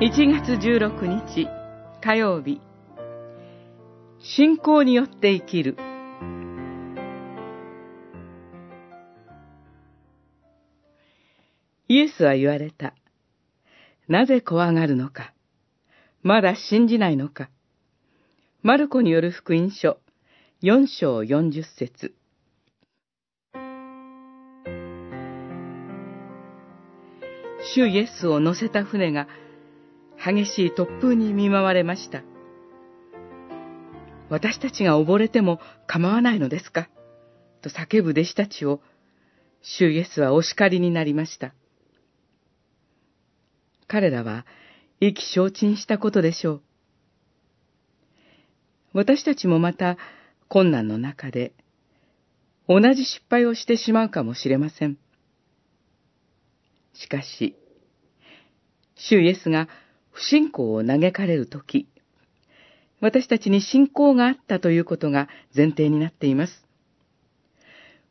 1月16日火曜日信仰によって生きる。イエスは言われた。なぜ怖がるのか。まだ信じないのか。マルコによる福音書。4章40節。主イエスを乗せた船が激しい突風に見舞われました。私たちが溺れても構わないのですか？と叫ぶ弟子たちを、主イエスはお叱りになりました。彼らは意気消沈したことでしょう。私たちもまた困難の中で同じ失敗をしてしまうかもしれません。しかし、主イエスが不信仰を嘆かれるとき、私たちに信仰があったということが前提になっています。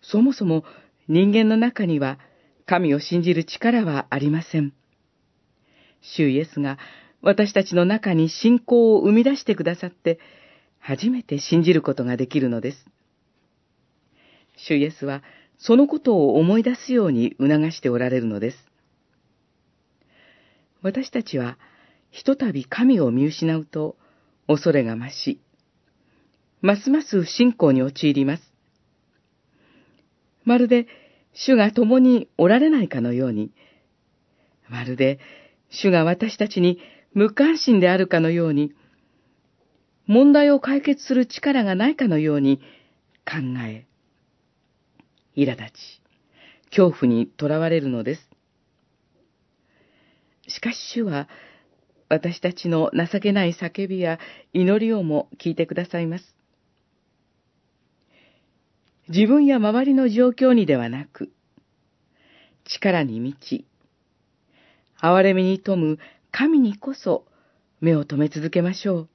そもそも人間の中には神を信じる力はありません。主イエスが私たちの中に信仰を生み出してくださって、初めて信じることができるのです。主イエスはそのことを思い出すように促しておられるのです。私たちは、ひとたび神を見失うと、恐れが増し、ますます不信仰に陥ります。まるで、主が共におられないかのように、まるで、主が私たちに無関心であるかのように、問題を解決する力がないかのように考え、苛立ち、恐怖にとらわれるのです。しかし主は、私たちの情けない叫びや祈りをも聞いてくださいます。自分や周りの状況にではなく、力に満ち、憐れみに富む神にこそ目を留め続けましょう。